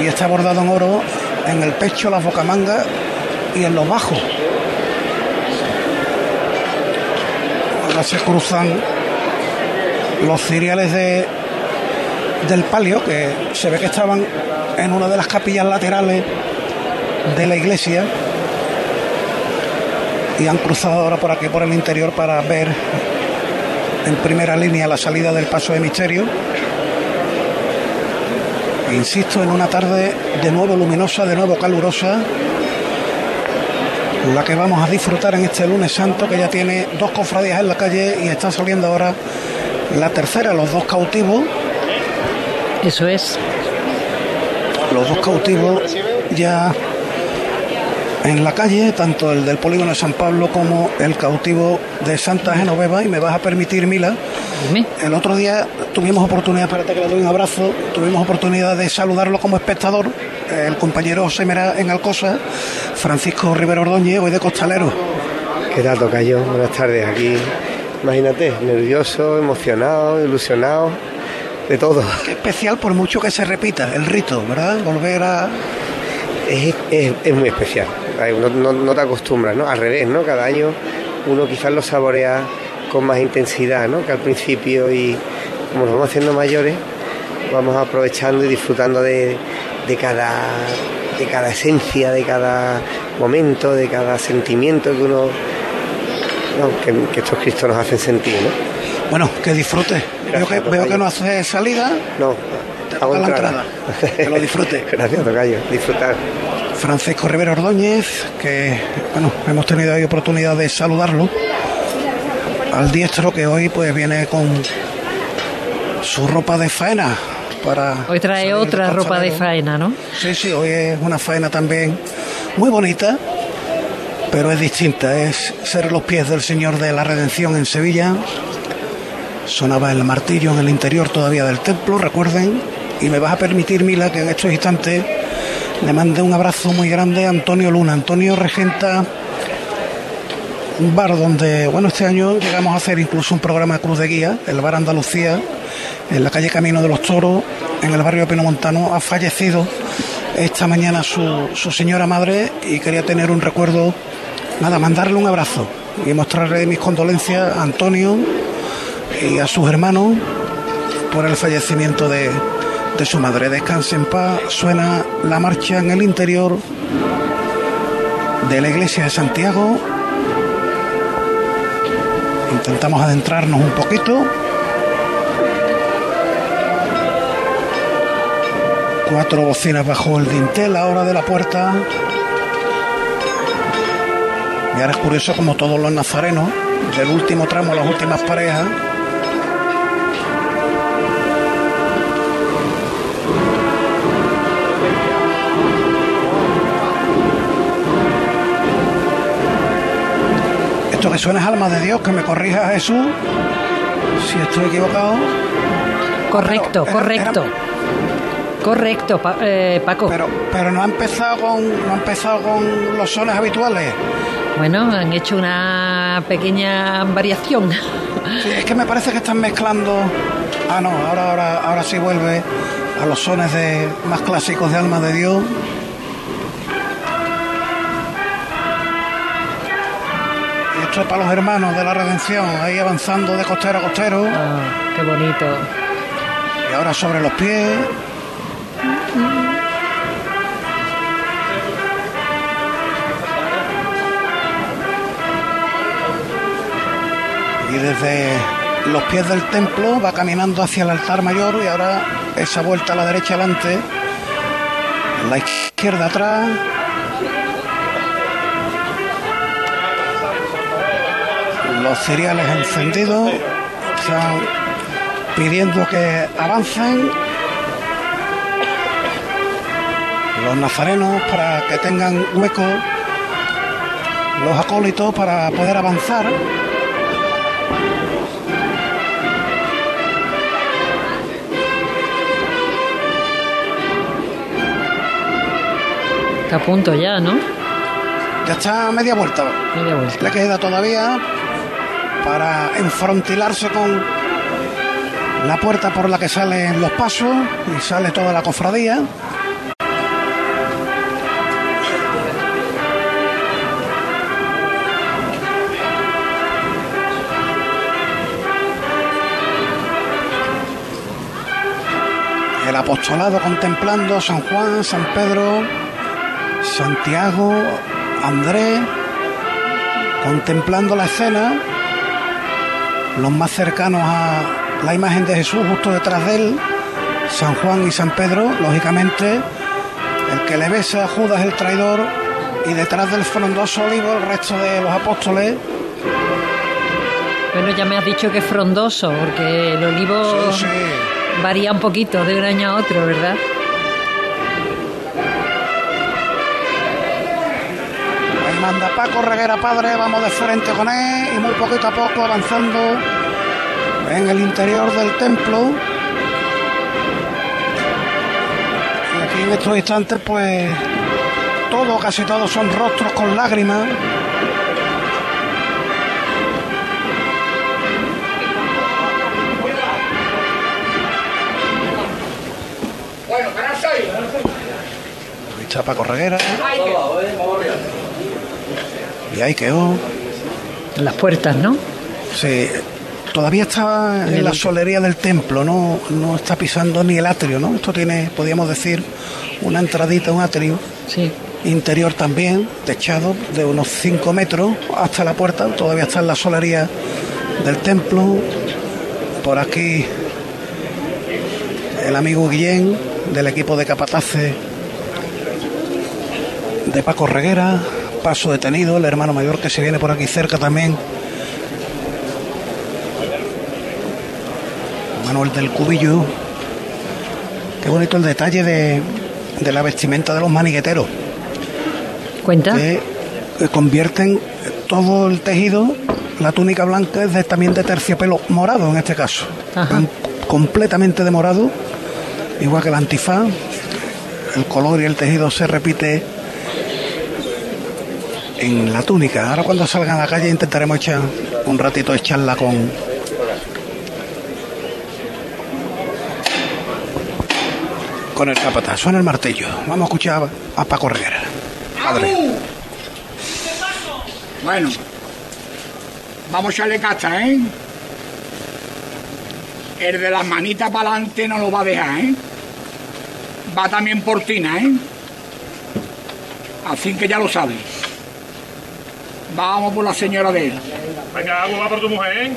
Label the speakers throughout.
Speaker 1: y está bordado en oro en el pecho, las bocamangas y en los bajos. Ahora se cruzan los ciriales de, del palio, que se ve que estaban en una de las capillas laterales de la iglesia y han cruzado ahora por aquí, por el interior, para ver en primera línea la salida del paso de misterio. Insisto, en una tarde de nuevo luminosa, de nuevo calurosa, la que vamos a disfrutar en este lunes santo, que ya tiene dos cofradías en la calle y está saliendo ahora la tercera, los dos cautivos.
Speaker 2: Eso es.
Speaker 1: Los dos cautivos ya en la calle, tanto el del polígono de San Pablo como el cautivo de Santa Genoveva. Y me vas a permitir, Mila, el otro día tuvimos oportunidad, espérate que le doy un abrazo, tuvimos oportunidad de saludarlo como espectador, el compañero José Mera en Alcosa, Francisco Rivero Ordóñez, hoy de Costalero.
Speaker 3: ¿Qué tal, Tocayo? Buenas tardes, aquí, imagínate, nervioso, emocionado, ilusionado, de todo.
Speaker 1: Qué especial por mucho que se repita el rito, ¿verdad? Volver a...
Speaker 3: Es, es muy especial, no, no, te acostumbras, ¿no? Al revés, ¿no? Cada año uno quizás lo saborea con más intensidad, ¿no? Que al principio y como nos vamos haciendo mayores, vamos aprovechando y disfrutando de, de cada de cada esencia, de cada momento, de cada sentimiento que uno que, estos Cristos nos hacen sentir, ¿no?
Speaker 1: Bueno, que disfrute. veo que, veo que no hace salida.
Speaker 3: No,
Speaker 1: hago la entrada. Que lo disfrute.
Speaker 3: Gracias, Tocayo. Disfrutar.
Speaker 1: Francisco Rivero Ordóñez, que bueno, hemos tenido ahí oportunidad de saludarlo. Al diestro que hoy pues viene con su ropa de faena para.
Speaker 2: Hoy trae otra ropa de faena, ¿no?
Speaker 1: Sí, sí, hoy es una faena también muy bonita, pero es distinta. Es ser los pies del Señor de la Redención en Sevilla. Sonaba el martillo en el interior todavía del templo, recuerden. Y me vas a permitir, Mila, que en estos instantes le mande un abrazo muy grande a Antonio Luna. Antonio regenta un bar donde, bueno, este año llegamos a hacer incluso un programa de Cruz de Guía, el Bar Andalucía, en la calle Camino de los Toros, en el barrio de Pinomontano. Ha fallecido esta mañana su, su señora madre y quería tener un recuerdo, nada, mandarle un abrazo y mostrarle mis condolencias a Antonio y a sus hermanos por el fallecimiento de, de su madre. Descanse en paz, suena la marcha en el interior de la iglesia de Santiago. Intentamos adentrarnos un poquito. Cuatro bocinas bajo el dintel ahora de la puerta. Y ahora es curioso como todos los nazarenos, del último tramo, las últimas parejas, Esto que suena es alma de Dios, que me corrija Jesús si estoy equivocado.
Speaker 2: Correcto, correcto. Correcto, eh, Paco.
Speaker 1: Pero, pero no ha empezado con, no ha empezado con los sones habituales.
Speaker 2: Bueno, han hecho una pequeña variación.
Speaker 1: es que me parece que están mezclando. Ah, no, ahora, ahora, ahora sí vuelve a los sones de, más clásicos de Alma de Dios. esto es para los hermanos de la redención, ahí avanzando de costero a costero.
Speaker 2: Ah, qué bonito.
Speaker 1: Y ahora sobre los pies. Y desde los pies del templo va caminando hacia el altar mayor y ahora esa vuelta a la derecha adelante, la izquierda atrás. Los cereales encendidos, están pidiendo que avancen los nazarenos para que tengan hueco, los acólitos para poder avanzar.
Speaker 2: Está a punto ya, ¿no?
Speaker 1: Ya está media vuelta.
Speaker 2: Media vuelta.
Speaker 1: Le queda todavía para enfrontilarse con la puerta por la que salen los pasos y sale toda la cofradía. Apostolado contemplando San Juan, San Pedro, Santiago, Andrés, contemplando la escena, los más cercanos a la imagen de Jesús justo detrás de él, San Juan y San Pedro, lógicamente, el que le besa a Judas el traidor y detrás del frondoso olivo el resto de los apóstoles.
Speaker 2: Bueno, ya me has dicho que es frondoso, porque el olivo
Speaker 1: Sí, sí.
Speaker 2: Varía un poquito de un año a otro, ¿verdad?
Speaker 1: Manda Paco Reguera Padre, vamos de frente con él y muy poquito a poco avanzando en el interior del templo. Y aquí en estos instantes, pues todo, casi todos son rostros con lágrimas. Está Paco Reguera. Y ahí quedó.
Speaker 2: En las puertas, ¿no?
Speaker 1: Sí, todavía está en la solería del templo, no, no está pisando ni el atrio, ¿no? Esto tiene, podríamos decir, una entradita, un atrio
Speaker 2: Sí.
Speaker 1: interior también, techado de unos 5 metros hasta la puerta, todavía está en la solería del templo. Por aquí el amigo Guillén del equipo de capataces de Paco Reguera, paso detenido, el hermano mayor que se viene por aquí cerca también. Manuel del Cubillo. Qué bonito el detalle de, de la vestimenta de los manigueteros
Speaker 2: ¿Cuenta?
Speaker 1: que que convierten todo el tejido, la túnica blanca es de- también de terciopelo morado en este caso,
Speaker 2: Ajá.
Speaker 1: Completamente de morado, igual que el antifaz, el color y el tejido se repite en la túnica. Ahora cuando salgan a la calle intentaremos echar un ratito de charla con con el capataz. Suena el martillo. Vamos a escuchar a Paco Reguera. Padre.
Speaker 4: Bueno, vamos a echarle cacha, ¿eh? El de las manitas para adelante no lo va a dejar, ¿eh? Va también por Tina, ¿eh? Así que ya lo sabes. Vamos por la señora de él.
Speaker 5: Venga, agua va por tu mujer, ¿eh?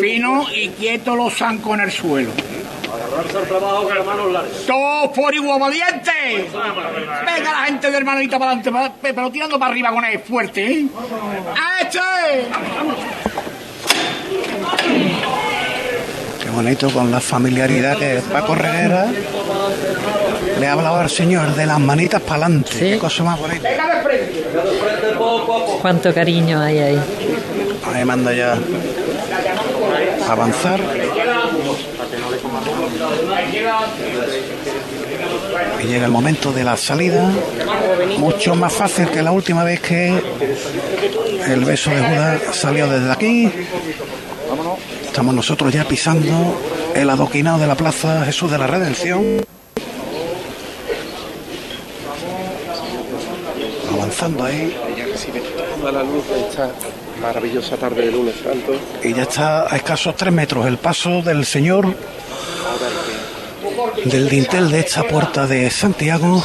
Speaker 4: Fino y quieto los zancos en el suelo.
Speaker 5: Agarrarse al trabajo que hermanos largos.
Speaker 4: ¡Todos por igual valiente! Venga la gente de hermanita para adelante, pero tirando para arriba con él fuerte, ¿eh? ¡Este!
Speaker 1: Qué bonito con la familiaridad que Paco Reguera le ha hablado al señor de las manitas para adelante.
Speaker 2: Sí.
Speaker 1: Qué cosa más bonita.
Speaker 2: ¿Cuánto cariño hay ahí?
Speaker 1: Ahí manda ya a avanzar. Y llega el momento de la salida. Mucho más fácil que la última vez que el beso de Judas salió desde aquí. Estamos nosotros ya pisando el adoquinado de la plaza Jesús de la Redención. Avanzando ahí.
Speaker 6: Ella recibe toda la luz de esta maravillosa tarde de lunes santo.
Speaker 1: Y ya está a escasos tres metros el paso del Señor del dintel de esta puerta de Santiago.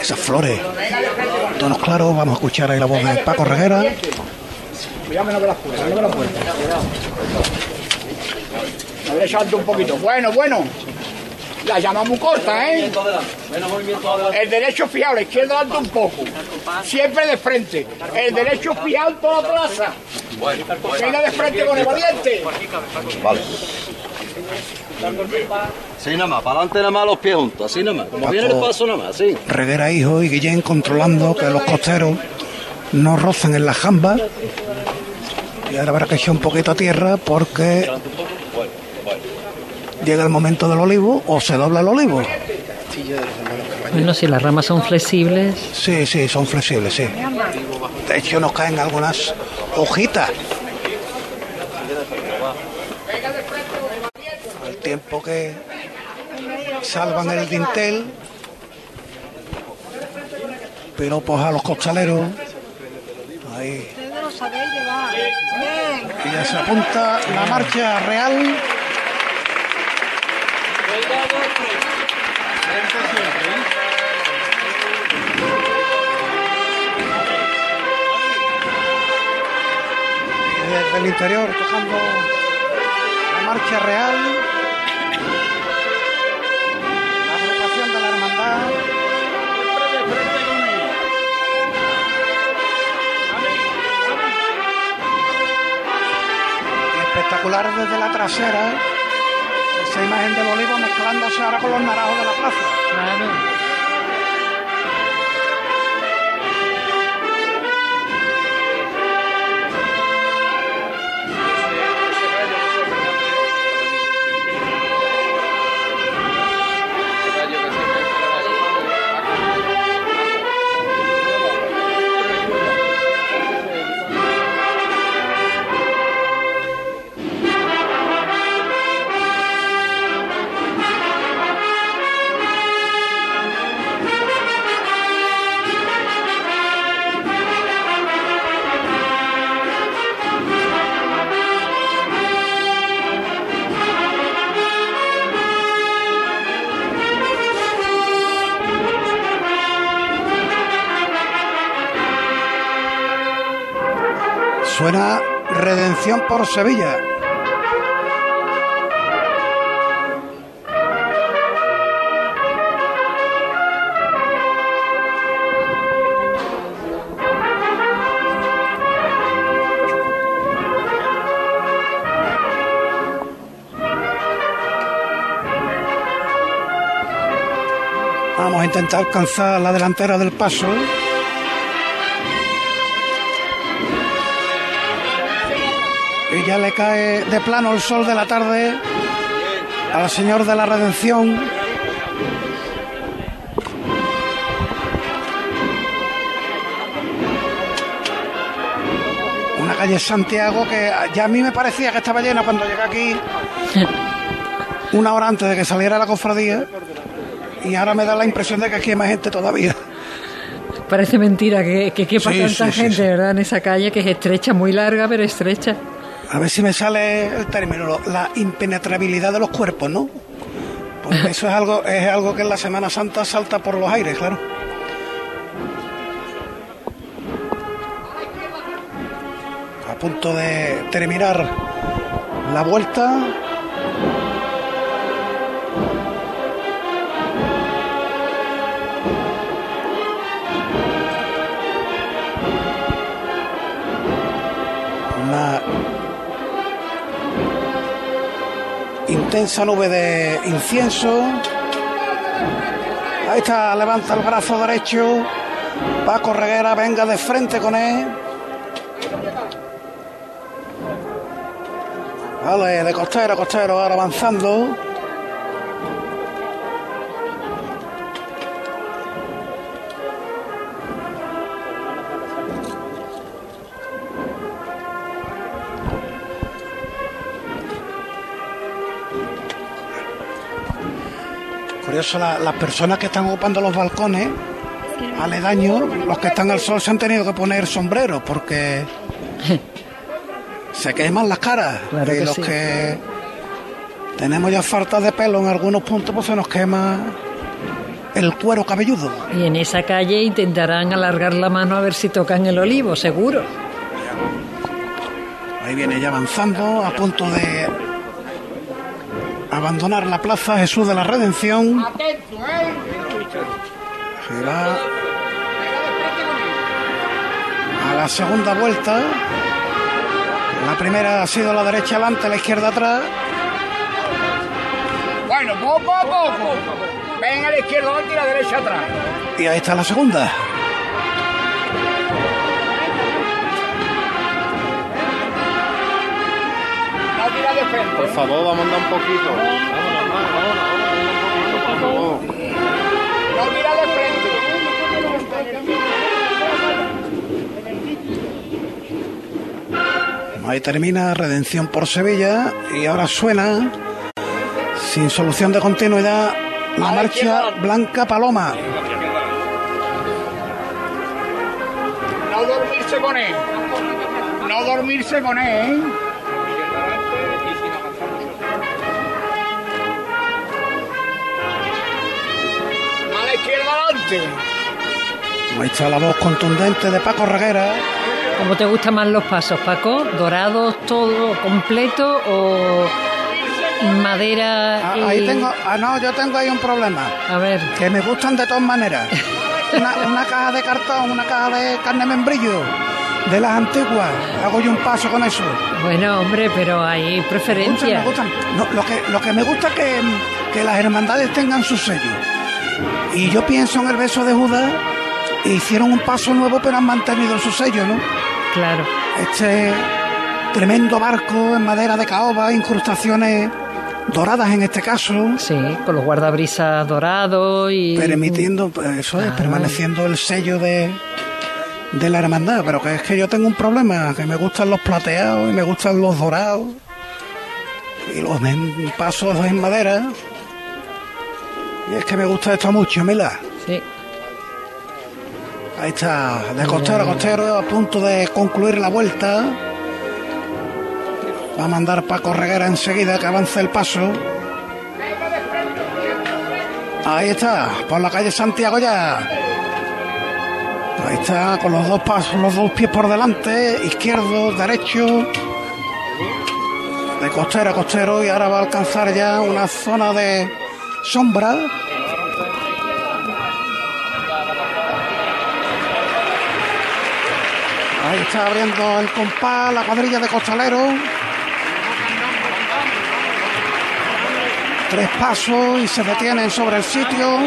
Speaker 1: Esas flores, tonos claros, vamos a escuchar ahí la voz de Paco Reguera.
Speaker 4: A ver, salto un poquito. Bueno, bueno. La llama muy corta, ¿eh? El derecho fiado, la izquierda alto un poco. Siempre de frente. El derecho fiado en toda la plaza. Venga de frente con el valiente.
Speaker 7: Sí, nada más, para adelante nada más los pies juntos, así nada más. Como viene el paso nada más, sí.
Speaker 1: Reguera hijo y Guillén controlando que los costeros no rocen en las jambas. Y ahora habrá que echar un poquito a tierra porque llega el momento del olivo o se dobla el olivo.
Speaker 2: Bueno, si las ramas son flexibles,
Speaker 1: Sí, sí, son flexibles, sí. De hecho nos caen algunas hojitas. Al tiempo que salvan el dintel, pero pues a los costaleros, ahí
Speaker 8: sabéis llevar. Bien.
Speaker 1: Y ya se apunta la marcha real. Desde el interior tocando la marcha real. La agrupación de la hermandad. Espectacular desde la trasera. Esa imagen del olivo mezclándose ahora con los naranjos de la plaza. Por Sevilla. Vamos a intentar alcanzar la delantera del paso. Ya le cae de plano el sol de la tarde al Señor de la Redención. Una calle Santiago que ya a mí me parecía que estaba llena cuando llegué aquí una hora antes de que saliera la cofradía y ahora me da la impresión de que aquí hay más gente todavía.
Speaker 2: Parece mentira que, que quepa
Speaker 1: Sí,
Speaker 2: tanta
Speaker 1: sí,
Speaker 2: gente,
Speaker 1: sí.
Speaker 2: ¿verdad? En esa calle que es estrecha, muy larga, pero estrecha.
Speaker 1: A ver si me sale el término, la impenetrabilidad de los cuerpos, ¿no? Porque eso es algo, es algo que en la Semana Santa salta por los aires, claro. A punto de terminar la vuelta. Intensa nube de incienso. Ahí está, levanta el brazo derecho. Paco Reguera, venga de frente con él. Vale, de costero a costero, ahora avanzando. La- las personas que están ocupando los balcones aledaños, los que están al sol se han tenido que poner sombreros porque se queman las caras.
Speaker 2: Claro
Speaker 1: y
Speaker 2: que
Speaker 1: los
Speaker 2: sí.
Speaker 1: que tenemos ya falta de pelo en algunos puntos, pues se nos quema el cuero cabelludo.
Speaker 2: Y en esa calle intentarán alargar la mano a ver si tocan el olivo, seguro.
Speaker 1: Ahí viene ya avanzando, a punto de abandonar la plaza Jesús de la Redención.
Speaker 4: ¿eh?
Speaker 1: A la segunda vuelta. La primera ha sido la derecha adelante, la izquierda atrás.
Speaker 4: Bueno, poco a poco. Ven a la izquierda adelante y la derecha atrás.
Speaker 1: Y ahí está la segunda.
Speaker 4: No tira de frente.
Speaker 6: Por favor, vamos a andar un poquito. Por favor.
Speaker 4: No tira de frente.
Speaker 1: Ahí termina Redención por Sevilla y ahora suena, sin solución de continuidad, la marcha Blanca Paloma.
Speaker 4: No dormirse con él. No dormirse con él,
Speaker 1: Ahí está la voz contundente de Paco Reguera.
Speaker 2: ¿Cómo te gustan más los pasos, Paco? ¿Dorados todo completo o madera
Speaker 1: Ah,
Speaker 2: y...
Speaker 1: Ahí tengo, ah, no, yo tengo ahí un problema.
Speaker 2: A ver,
Speaker 1: Que me gustan de todas maneras. Una, una caja de cartón, una caja de carne membrillo, de las antiguas. Hago yo un paso con eso.
Speaker 2: bueno, hombre, pero hay
Speaker 1: Me gustan,
Speaker 2: preferencia.
Speaker 1: me gustan. No, lo, que, lo que me gusta es que, que las hermandades tengan su sello. Y yo pienso en el beso de Judas, e hicieron un paso nuevo, pero han mantenido su sello, ¿no?
Speaker 2: Claro.
Speaker 1: Este tremendo barco en madera de caoba, incrustaciones doradas en este caso,
Speaker 2: Sí, con los guardabrisas dorados y...
Speaker 1: permitiendo, pues, eso es, permaneciendo el sello de, de la hermandad. Pero que es que yo tengo un problema, que me gustan los plateados y me gustan los dorados y los en- pasos en madera. Y es que me gusta esto mucho, mira.
Speaker 2: Sí.
Speaker 1: Ahí está, de costero a costero, a punto de concluir la vuelta. Va a mandar Paco Reguera enseguida que avance el paso. Ahí está, por la calle Santiago ya. Ahí está, con los dos pasos, los dos pies por delante, izquierdo, derecho. De costero a costero y ahora va a alcanzar ya una zona de sombra. Ahí está abriendo el compás, la cuadrilla de costaleros. Tres pasos y se detienen sobre el sitio.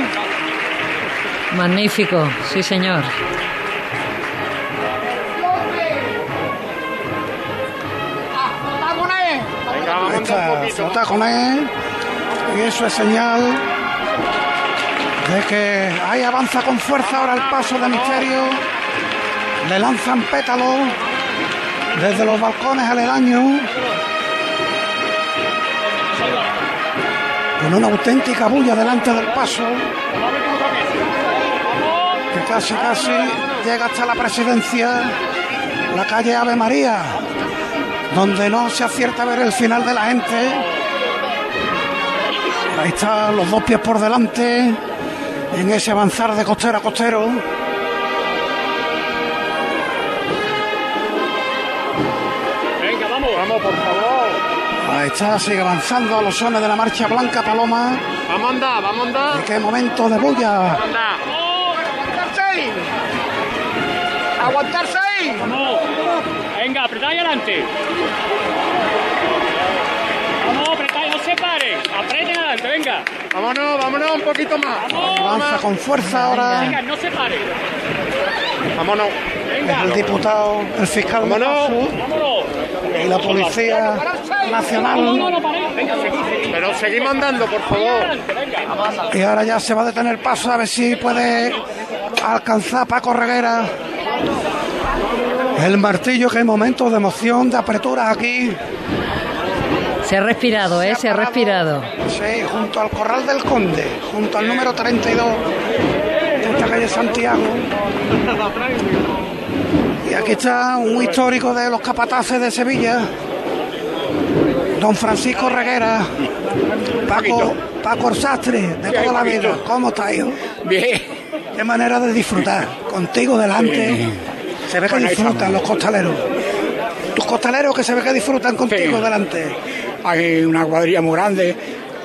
Speaker 2: Magnífico, sí señor.
Speaker 4: ¡Está con él!
Speaker 1: Ahí está, flota con él. Y eso es señal de que ahí avanza con fuerza ahora el paso de misterio. Le lanzan pétalos desde los balcones aledaños. Con una auténtica bulla delante del paso. Que casi, casi llega hasta la presidencia, la calle Ave María donde no se acierta a ver el final de la gente. Ahí están los dos pies por delante en ese avanzar de costero a costero.
Speaker 5: Venga, vamos. Vamos, por favor.
Speaker 1: Ahí está, sigue avanzando a los sones de la marcha blanca Paloma.
Speaker 5: Vamos a andar, vamos a andar.
Speaker 1: ¿Y qué momento de bulla?
Speaker 5: Anda.
Speaker 4: ¡Aguantarse ahí! ¡Aguantarse ahí!
Speaker 5: Vamos. Venga, apretáis adelante. Se adelante, venga. Vámonos, vámonos un poquito más.
Speaker 1: Avanza con fuerza ahora
Speaker 5: Venga, no se pare. Vámonos. Venga.
Speaker 1: el diputado, el fiscal
Speaker 5: Vámonos.
Speaker 1: paso
Speaker 5: Vámonos.
Speaker 1: y la Policía
Speaker 5: No,
Speaker 1: Nacional.
Speaker 5: no paréis. Venga, seguid. Pero seguimos andando, por favor. Venga.
Speaker 1: Y ahora ya se va a detener el paso a ver si puede alcanzar Paco Reguera. El martillo, qué momento de emoción, de apertura aquí.
Speaker 2: Se ha respirado, ¿eh? Se ha respirado.
Speaker 1: Sí, junto al Corral del Conde, junto al número 32 de esta calle Santiago. Y aquí está un histórico de los capataces de Sevilla, don Francisco Reguera, Paco, Paco Orsastre, de toda la vida. ¿Cómo está, hijo?
Speaker 4: Bien.
Speaker 1: Qué manera de disfrutar. Contigo delante. Se ve que disfrutan los costaleros. Tus costaleros que se ve que disfrutan contigo delante.
Speaker 4: Hay una cuadrilla muy grande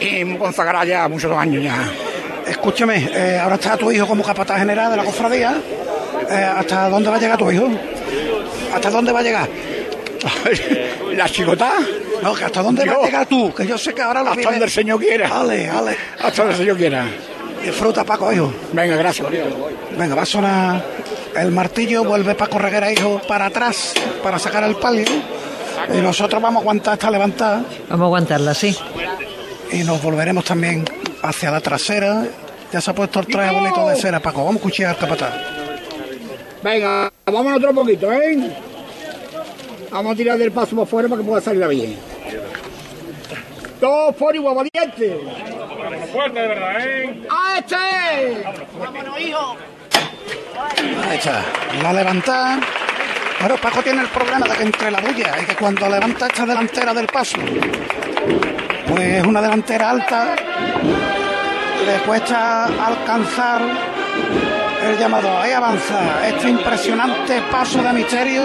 Speaker 4: y muy consagrada ya muchos años ya.
Speaker 1: Escúchame, eh, ahora está tu hijo como capataz general de la cofradía. Eh, ¿Hasta dónde va a llegar tu hijo? ¿Hasta dónde va a llegar?
Speaker 4: ¿La chicota?
Speaker 1: No, que hasta dónde va a llegar tú, que yo sé que ahora lo
Speaker 4: Hasta
Speaker 1: vive.
Speaker 4: donde el Señor quiera.
Speaker 1: Ale, ale.
Speaker 4: Hasta donde el Señor quiera.
Speaker 1: Disfruta, Paco, hijo.
Speaker 4: Venga, gracias.
Speaker 1: Venga, va a sonar el martillo, vuelve Paco Reguera, hijo, para atrás, para sacar el palio. Y nosotros vamos a aguantar esta levantada
Speaker 2: Vamos a aguantarla, sí.
Speaker 1: y nos volveremos también hacia la trasera. Ya se ha puesto el traje bonito de cera, Paco. Vamos a cuchillar al capataz.
Speaker 4: Venga, vámonos otro poquito, ¿eh? Vamos a tirar del paso por fuera para que pueda salir bien. Todos por igual, valiente.
Speaker 5: Fuerte, de verdad, ¿eh?
Speaker 4: ¡A este!
Speaker 1: Ahí está. La levantada Pero Paco tiene el problema de que entre la bulla y que cuando levanta esta delantera del paso, pues es una delantera alta, le cuesta alcanzar el llamado. Ahí avanza este impresionante paso de misterio.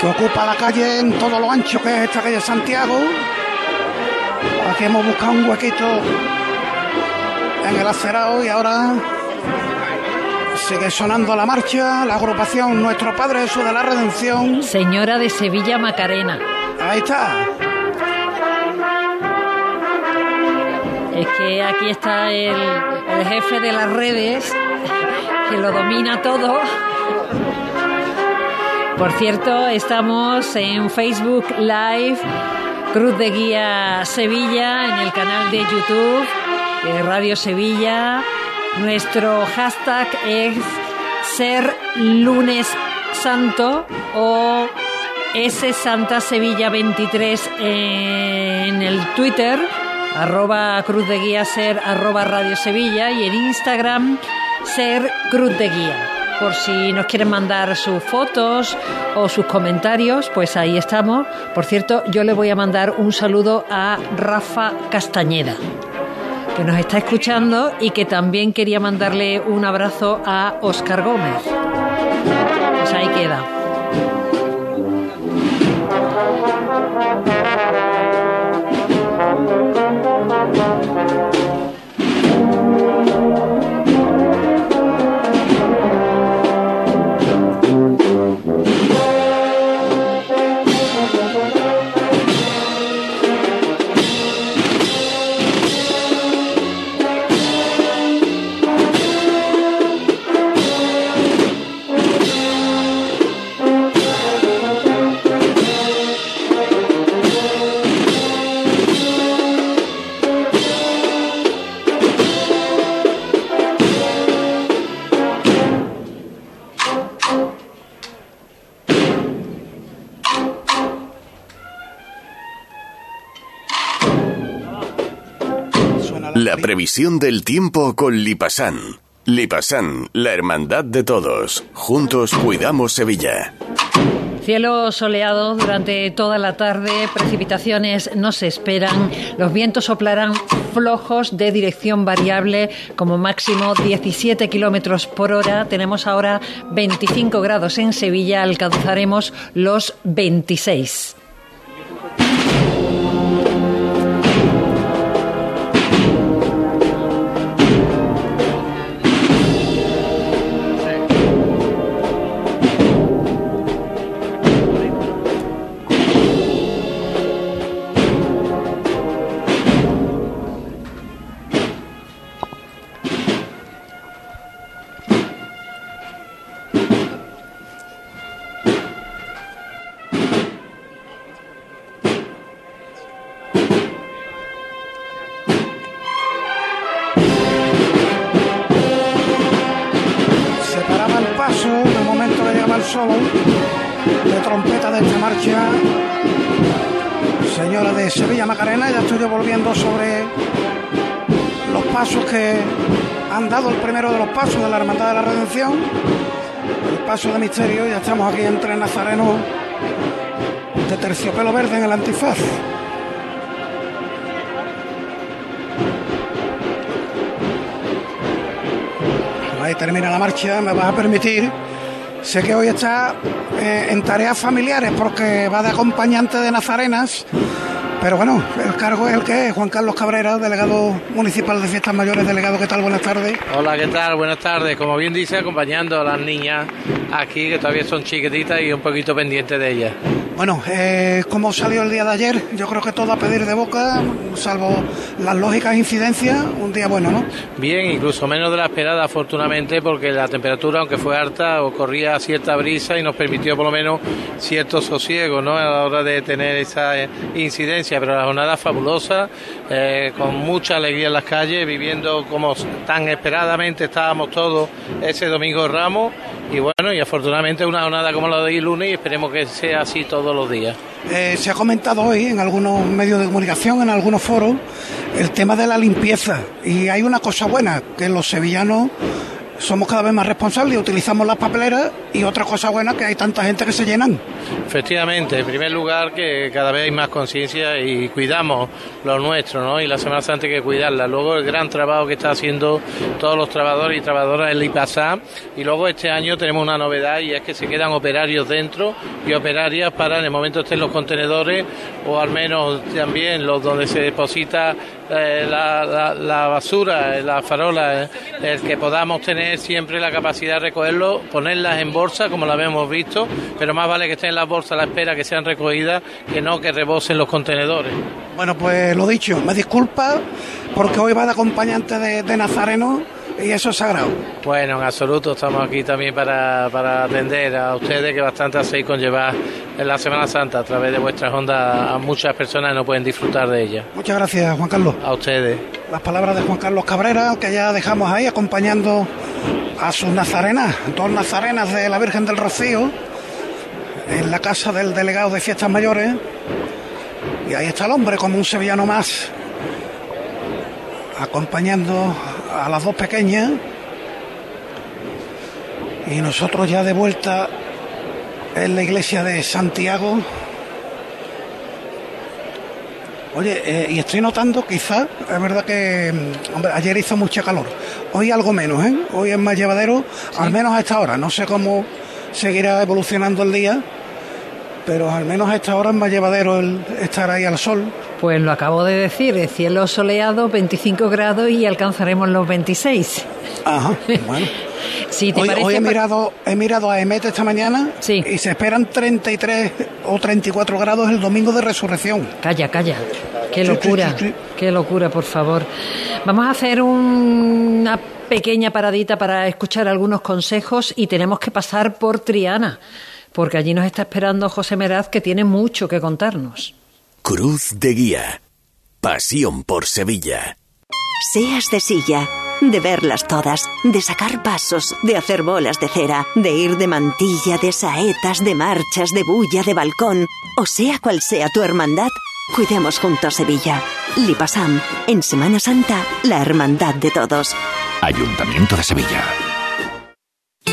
Speaker 1: que ocupa la calle en todo lo ancho que es esta calle Santiago. Aquí hemos buscado un huequito en el acerado y ahora sigue sonando la marcha, la agrupación Nuestro Padre Jesús de la Redención.
Speaker 2: Señora de Sevilla Macarena.
Speaker 1: Ahí está.
Speaker 2: Es que aquí está el, el jefe de las redes, que lo domina todo. Por cierto, estamos en Facebook Live, Cruz de Guía Sevilla, en el canal de YouTube de Radio Sevilla. Nuestro hashtag es ser lunes santo o S Santa Sevilla 23 en el Twitter, arroba Cruz de Guía ser arroba Radio Sevilla y en Instagram ser Cruz de Guía. Por si nos quieren mandar sus fotos o sus comentarios, pues ahí estamos. Por cierto, yo le voy a mandar un saludo a Rafa Castañeda, que nos está escuchando y que también quería mandarle un abrazo a Oscar Gómez. Pues ahí queda.
Speaker 9: La previsión del tiempo con Lipasan. Lipasan, la hermandad de todos. Juntos cuidamos Sevilla.
Speaker 2: Cielo soleado durante toda la tarde, precipitaciones no se esperan, los vientos soplarán flojos de dirección variable, como máximo 17 kilómetros por hora. Tenemos ahora 25 grados en Sevilla, alcanzaremos los 26.
Speaker 1: Primero de la Hermandad de la Redención. El paso de misterio, ya estamos aquí entre nazarenos de terciopelo verde en el antifaz. Ahí termina la marcha, me vas a permitir. Sé que hoy está eh, en tareas familiares porque va de acompañante de Nazarenas. Pero bueno, el cargo es el que es. Juan Carlos Cabrera, delegado municipal de Fiestas Mayores. Delegado, ¿qué tal? Buenas tardes.
Speaker 10: Hola, ¿qué tal? Buenas tardes. Como bien dice, acompañando a las niñas aquí, que todavía son chiquititas y un poquito pendientes de ellas.
Speaker 1: Bueno, eh, ¿cómo salió el día de ayer? Yo creo que todo a pedir de boca, salvo las lógicas incidencias, un día bueno, ¿no?
Speaker 10: Bien, incluso menos de la esperada, afortunadamente, porque la temperatura, aunque fue alta, corría cierta brisa y nos permitió por lo menos cierto sosiego ¿no? a la hora de tener esa eh, incidencia. Pero la jornada fabulosa, eh, con mucha alegría en las calles, viviendo como tan esperadamente estábamos todos ese domingo Ramos y bueno, y afortunadamente una jornada como la de hoy lunes y esperemos que sea así todos los días.
Speaker 1: Eh, se ha comentado hoy en algunos medios de comunicación, en algunos foros, el tema de la limpieza. Y hay una cosa buena, que los sevillanos somos cada vez más responsables y utilizamos las papeleras y otra cosa buena que hay tanta gente que se llenan.
Speaker 10: Efectivamente, en primer lugar que cada vez hay más conciencia y cuidamos lo nuestro, ¿no? Y la Semana Santa hay que cuidarla. Luego el gran trabajo que está haciendo todos los trabajadores y trabajadoras del IPASA y luego este año tenemos una novedad y es que se quedan operarios dentro y operarias para en el momento estén los contenedores o al menos también los donde se deposita eh, la, basura, la farola, eh, el que podamos tener siempre la capacidad de recogerlo, ponerlas en bolsa, como la hemos visto, pero más vale que estén en las bolsas a la espera que sean recogidas que no que rebosen los contenedores.
Speaker 1: Bueno, pues lo dicho, me disculpa porque hoy va de acompañante de Nazareno y eso es sagrado.
Speaker 10: Bueno, en absoluto, estamos aquí también para, para atender a ustedes que bastante hacéis con llevar en la Semana Santa a través de vuestras ondas a muchas personas que no pueden disfrutar de ella.
Speaker 1: Muchas gracias, Juan Carlos.
Speaker 10: A ustedes.
Speaker 1: Las palabras de Juan Carlos Cabrera, que ya dejamos ahí acompañando a sus nazarenas, dos nazarenas de la Virgen del Rocío, en la casa del delegado de Fiestas Mayores. Y ahí está el hombre como un sevillano más, acompañando a las dos pequeñas. Y nosotros ya de vuelta en la iglesia de Santiago. Oye, eh, y estoy notando quizás, es verdad que mm, hombre, ayer hizo mucha calor, hoy algo menos, ¿eh? hoy es más llevadero, al menos a esta hora, no sé cómo seguirá evolucionando el día, pero al menos a esta hora es más llevadero el estar ahí al sol.
Speaker 2: Pues lo acabo de decir, el cielo soleado, 25 grados y alcanzaremos los 26.
Speaker 1: Ajá, bueno. hoy, he, mirado, he mirado a Emet esta mañana y se esperan 33 o 34 grados el domingo de resurrección.
Speaker 2: Calla, calla. Qué locura, qué locura, por favor. Vamos a hacer una pequeña paradita para escuchar algunos consejos y tenemos que pasar por Triana porque allí nos está esperando José Meraz, que tiene mucho que contarnos.
Speaker 9: Cruz de Guía. Pasión por Sevilla.
Speaker 11: Seas de silla, de verlas todas, de sacar pasos, de hacer bolas de cera, de ir de mantilla, de saetas, de marchas, de bulla, de balcón, o sea cual sea tu hermandad, cuidemos juntos Sevilla. Lipasam, en Semana Santa, la hermandad de todos.
Speaker 9: Ayuntamiento de Sevilla.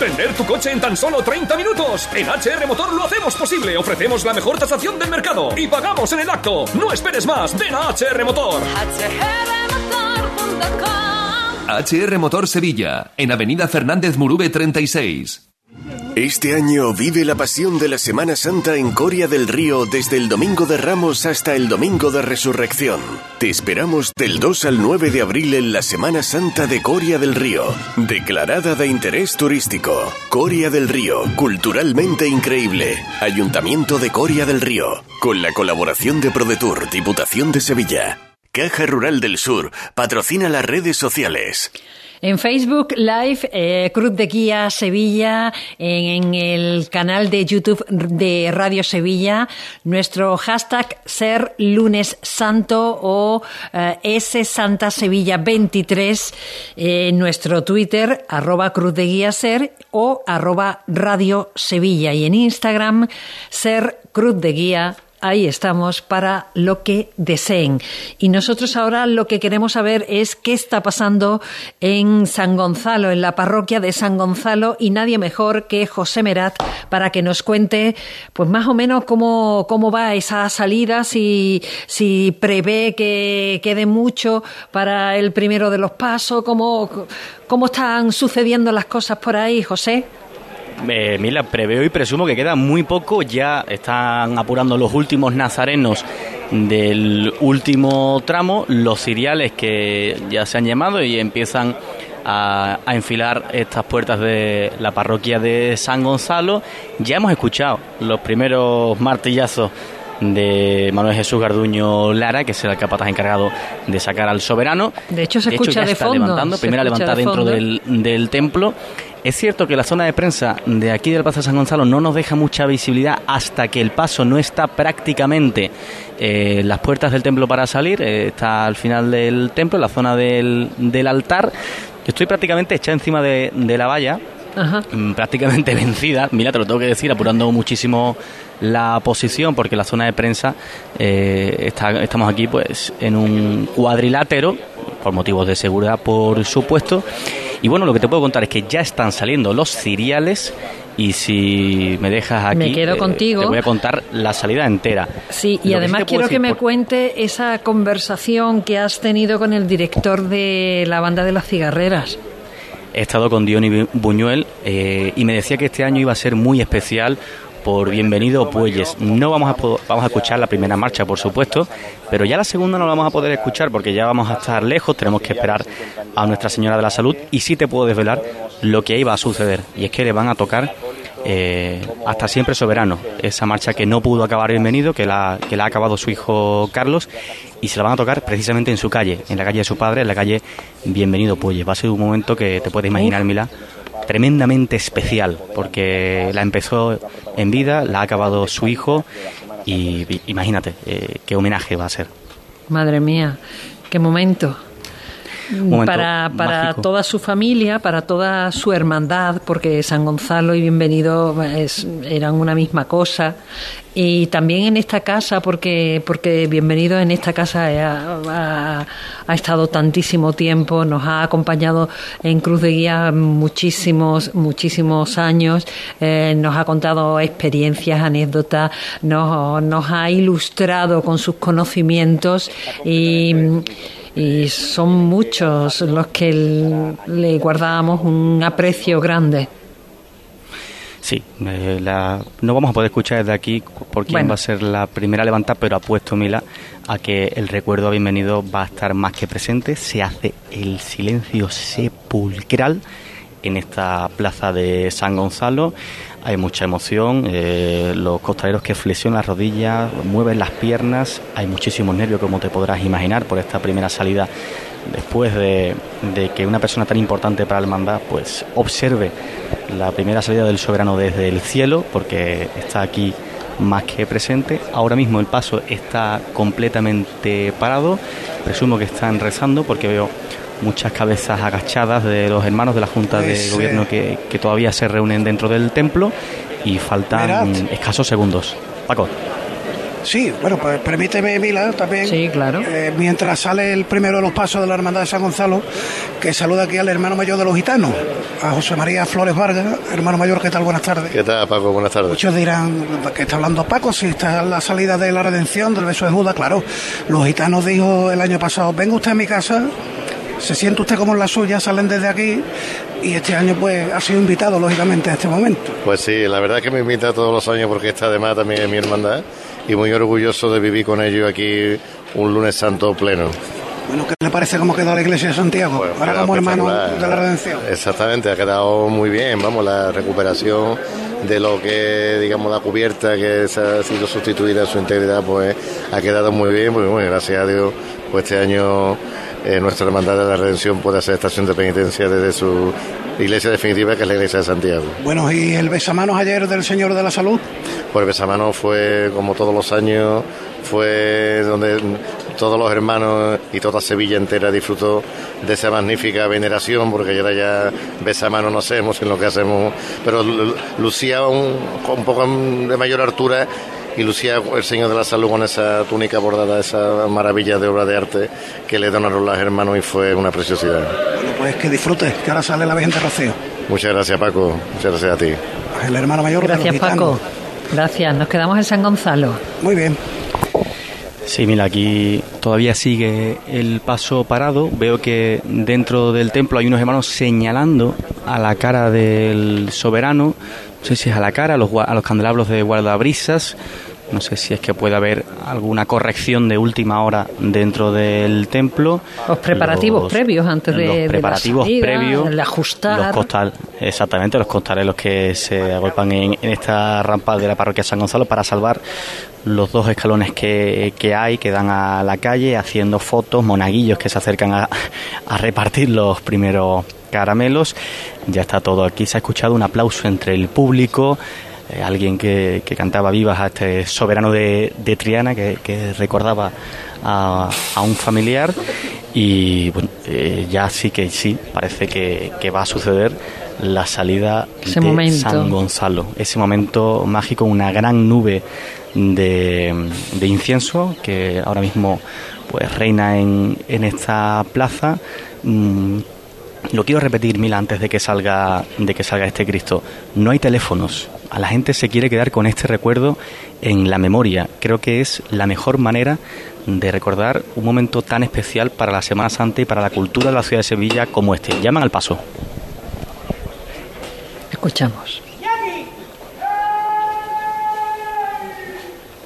Speaker 12: Vender tu coche en tan solo 30 minutos. En HR Motor lo hacemos posible. Ofrecemos la mejor tasación del mercado y pagamos en el acto. No esperes más. Ven a HR Motor. HR Motor Sevilla, en Avenida Fernández Murube 36.
Speaker 9: Este año vive la pasión de la Semana Santa en Coria del Río desde el Domingo de Ramos hasta el Domingo de Resurrección. Te esperamos del 2 al 9 de abril en la Semana Santa de Coria del Río, declarada de interés turístico. Coria del Río, culturalmente increíble. Ayuntamiento de Coria del Río, con la colaboración de ProDetour, Diputación de Sevilla. Caja Rural del Sur patrocina las redes sociales.
Speaker 2: En Facebook Live, eh, Cruz de Guía Sevilla, en, el canal de YouTube de Radio Sevilla, nuestro hashtag Ser Lunes Santo o eh, S Santa Sevilla 23, en nuestro Twitter, arroba Cruz de Guía Ser o arroba Radio Sevilla. Y en Instagram, Ser Cruz de Guía Ahí estamos para lo que deseen. Y nosotros ahora lo que queremos saber es qué está pasando en San Gonzalo, en la parroquia de San Gonzalo, y nadie mejor que José Merat para que nos cuente, pues más o menos cómo, cómo va esa salida, si, si prevé que quede mucho para el primero de los pasos, cómo, cómo están sucediendo las cosas por ahí, José.
Speaker 13: Eh, mira, preveo y presumo que queda muy poco. Ya están apurando los últimos nazarenos del último tramo, los ciriales que ya se han llamado y empiezan a, enfilar estas puertas de la parroquia de San Gonzalo. Ya hemos escuchado los primeros martillazos de Manuel Jesús Garduño Lara, que es el capataz encargado de sacar al soberano.
Speaker 2: De hecho, se escucha de fondo.
Speaker 13: Levantando, primera levantada dentro del, del templo. Es cierto que la zona de prensa de aquí del Paso de San Gonzalo no nos deja mucha visibilidad hasta que el paso no está prácticamente eh, las puertas del templo para salir, eh, está al final del templo, la zona del, del altar. Estoy prácticamente echado encima de, la valla, mm, prácticamente vencida. Mira, te lo tengo que decir, apurando muchísimo la posición porque la zona de prensa eh, estamos aquí pues en un cuadrilátero por motivos de seguridad por supuesto y bueno, lo que te puedo contar es que ya están saliendo los ciriales y si me dejas aquí,
Speaker 2: me quedo eh, contigo.
Speaker 13: te voy a contar la salida entera.
Speaker 2: Sí, y además quiero que me cuente esa conversación que has tenido con el director de la banda de las cigarreras.
Speaker 13: He estado con Diony Buñuel eh, y me decía que este año iba a ser muy especial por Bienvenido Puelles. No vamos a, vamos a escuchar la primera marcha, por supuesto, pero ya la segunda no la vamos a poder escuchar porque ya vamos a estar lejos, tenemos que esperar a Nuestra Señora de la Salud y sí te puedo desvelar lo que iba a suceder y es que le van a tocar eh, Hasta Siempre Soberano, esa marcha que no pudo acabar Bienvenido, que la, que la ha acabado su hijo Carlos y se la van a tocar precisamente en su calle, en la calle de su padre, en la calle Bienvenido Puelles. Va a ser un momento que te puedes imaginar, Mila tremendamente especial, porque la empezó en vida, la ha acabado su hijo y imagínate eh, qué homenaje va a ser.
Speaker 2: Madre mía, qué momento para, para toda su familia, para toda su hermandad, porque San Gonzalo y Bienvenido eran una misma cosa. Y también en esta casa, porque, porque Bienvenido en esta casa ha, estado tantísimo tiempo, nos ha acompañado en Cruz de Guía muchísimos, muchísimos años, eh, nos ha contado experiencias, anécdotas, nos, nos ha ilustrado con sus conocimientos y y son muchos los que le guardábamos un aprecio grande.
Speaker 13: Sí, eh, no vamos a poder escuchar desde aquí por quién va a ser la primera levantada, pero apuesto, Mila, a que el recuerdo a bienvenido va a estar más que presente. Se hace el silencio sepulcral en esta plaza de San Gonzalo hay mucha emoción, eh, los costaleros que flexionan las rodillas, mueven las piernas, hay muchísimos nervios como te podrás imaginar por esta primera salida después de, que una persona tan importante para la hermandad pues observe la primera salida del soberano desde el cielo porque está aquí más que presente. Ahora mismo el paso está completamente parado, presumo que están rezando porque veo muchas cabezas agachadas de los hermanos de la Junta de Gobierno que, que, todavía se reúnen dentro del templo y faltan escasos segundos. Paco.
Speaker 1: Sí, bueno, pues permíteme, Mila, también.
Speaker 2: Sí, claro.
Speaker 1: Eh, mientras sale el primero de los pasos de la Hermandad de San Gonzalo, que saluda aquí al hermano mayor de los gitanos, a José María Flores Vargas, hermano mayor, ¿qué tal? Buenas tardes.
Speaker 14: ¿Qué tal, Paco? Buenas tardes.
Speaker 1: Muchos dirán que está hablando Paco, si está en la salida de la redención, del beso de Judas, claro. Los gitanos dijo el año pasado, venga usted a mi casa se siente usted como en la suya, salen desde aquí y este año pues ha sido invitado lógicamente a este momento.
Speaker 14: Pues sí, la verdad es que me invita todos los años porque esta además también es mi hermandad y muy orgulloso de vivir con ellos aquí un lunes santo pleno.
Speaker 1: Bueno, ¿qué le parece cómo quedó la iglesia de Santiago?
Speaker 14: Pues
Speaker 1: Ahora como hermano de la redención.
Speaker 14: Exactamente, ha quedado muy bien, vamos, la recuperación de lo que, digamos, la cubierta que se ha sido sustituida su integridad, pues ha quedado muy bien, pues bueno, gracias a Dios, pues este año eh, nuestra hermandad de la redención puede hacer estación de penitencia desde su iglesia definitiva, que es la iglesia de Santiago.
Speaker 1: Bueno, ¿y el besamanos ayer del Señor de la Salud?
Speaker 14: Pues el besamanos fue, como todos los años, fue donde todos los hermanos y toda Sevilla entera disfrutó de esa magnífica veneración, porque ya era ya besamanos no hacemos en lo que hacemos, pero lucía un, un poco de mayor altura y lucía el Señor de la Salud con esa túnica bordada, esa maravilla de obra de arte que le donaron los hermanos y fue una preciosidad.
Speaker 1: Bueno, pues que disfrute, que ahora sale la Virgen de Rocío.
Speaker 14: Muchas gracias Paco, muchas gracias a ti.
Speaker 1: El hermano mayor
Speaker 2: Gracias
Speaker 1: de los
Speaker 2: Paco. Gracias, nos quedamos en San Gonzalo.
Speaker 1: Muy bien.
Speaker 13: Sí, mira, aquí todavía sigue el paso parado. Veo que dentro del templo hay unos hermanos señalando a la cara del soberano. No sé si es a la cara, a los, a los candelabros de guardabrisas. No sé si es que puede haber alguna corrección de última hora dentro del templo.
Speaker 2: Los preparativos
Speaker 13: Los-
Speaker 2: previos antes de,
Speaker 13: los
Speaker 2: de la
Speaker 13: preparativos
Speaker 2: salida,
Speaker 13: previos,
Speaker 2: el ajustar.
Speaker 13: Los costal, exactamente, los costales los que se agolpan en, en esta rampa de la parroquia San Gonzalo para salvar los dos escalones que, que hay, que dan a la calle, haciendo fotos, monaguillos que se acercan a, a repartir los primeros caramelos. Ya está todo aquí, se ha escuchado un aplauso entre el público. Eh, alguien que, que cantaba vivas a este soberano de, de Triana que, que recordaba a, a un familiar y bueno, eh, ya sí que sí, parece que, que va a suceder la salida
Speaker 2: Ese
Speaker 13: de
Speaker 2: momento.
Speaker 13: San Gonzalo, ese momento mágico, una gran nube de, de incienso que ahora mismo pues reina en, en esta plaza. Mm, lo quiero repetir mil antes de que salga de que salga este Cristo. No hay teléfonos. A la gente se quiere quedar con este recuerdo en la memoria. Creo que es la mejor manera de recordar un momento tan especial para la Semana Santa y para la cultura de la ciudad de Sevilla como este. Llaman al paso.
Speaker 2: Escuchamos.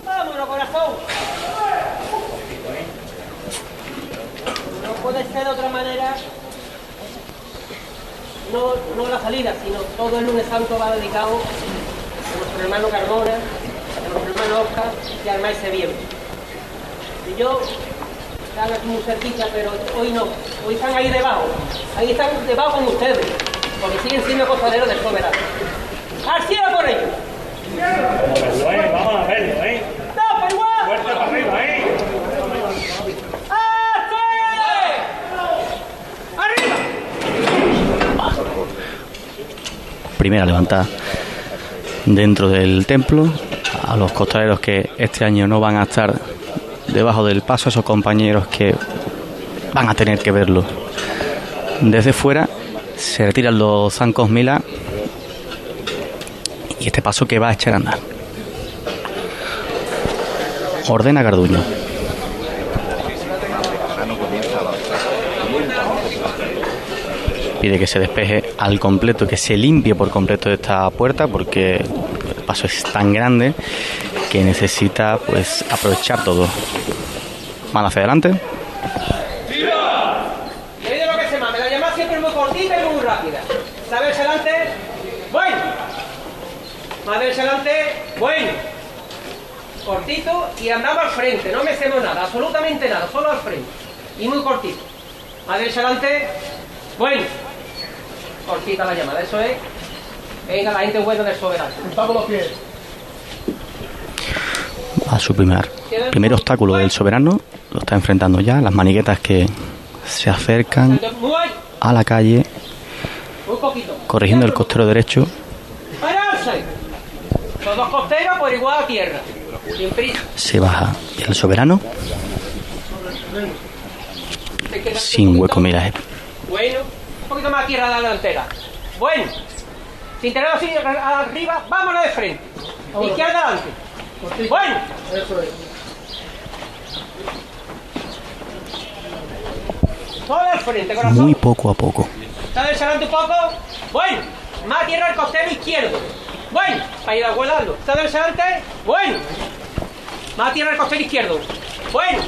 Speaker 15: Vámonos, corazón. No puede ser de otra manera. No, no la salida, sino todo el lunes santo va dedicado a nuestro hermano Cardona, a nuestro hermano Oscar y al maestro bien. Y yo están aquí muy cerquita, pero hoy no. Hoy están ahí debajo. Ahí están debajo con ustedes, porque siguen siendo costaleros del soberano. ¡Al cielo por ellos!
Speaker 5: Vamos a verlo, ¿eh?
Speaker 15: ¡No, por igual!
Speaker 5: Fuerte para arriba, ¿eh?
Speaker 13: Primera levantada dentro del templo a los costaleros que este año no van a estar debajo del paso, esos compañeros que van a tener que verlo desde fuera. Se retiran los zancos Mila y este paso que va a echar a andar. Ordena Garduño. Pide que se despeje al completo, que se limpie por completo esta puerta porque el paso es tan grande que necesita pues aprovechar todo. Mano hacia adelante.
Speaker 15: Madre adelante, bueno. Cortito y andaba al frente, no me hacemos nada, absolutamente nada, solo al frente. Y muy cortito. Madre adelante, bueno. Cortita la llamada, eso es. Venga, la gente buena del soberano. Vamos los pies.
Speaker 13: a su primer, primer obstáculo del soberano. Lo está enfrentando ya. Las maniguetas que se acercan a la calle, corrigiendo el costero derecho.
Speaker 15: Los dos costeros por igual a tierra.
Speaker 13: Se baja el soberano sin hueco. Mira, eh.
Speaker 15: Bueno, poquito más tierra a la delantera. Bueno, sin tenerlo así arriba, vámonos de frente. Izquierda adelante. Bueno. Solo al frente, corazón.
Speaker 13: Muy poco a poco.
Speaker 15: ¿Sabes adelante un poco? Bueno, más tierra al costero izquierdo. Bueno, para ir a guardarlo. ¿Sabes adelante? Bueno. Más tierra al costero izquierdo. Bueno.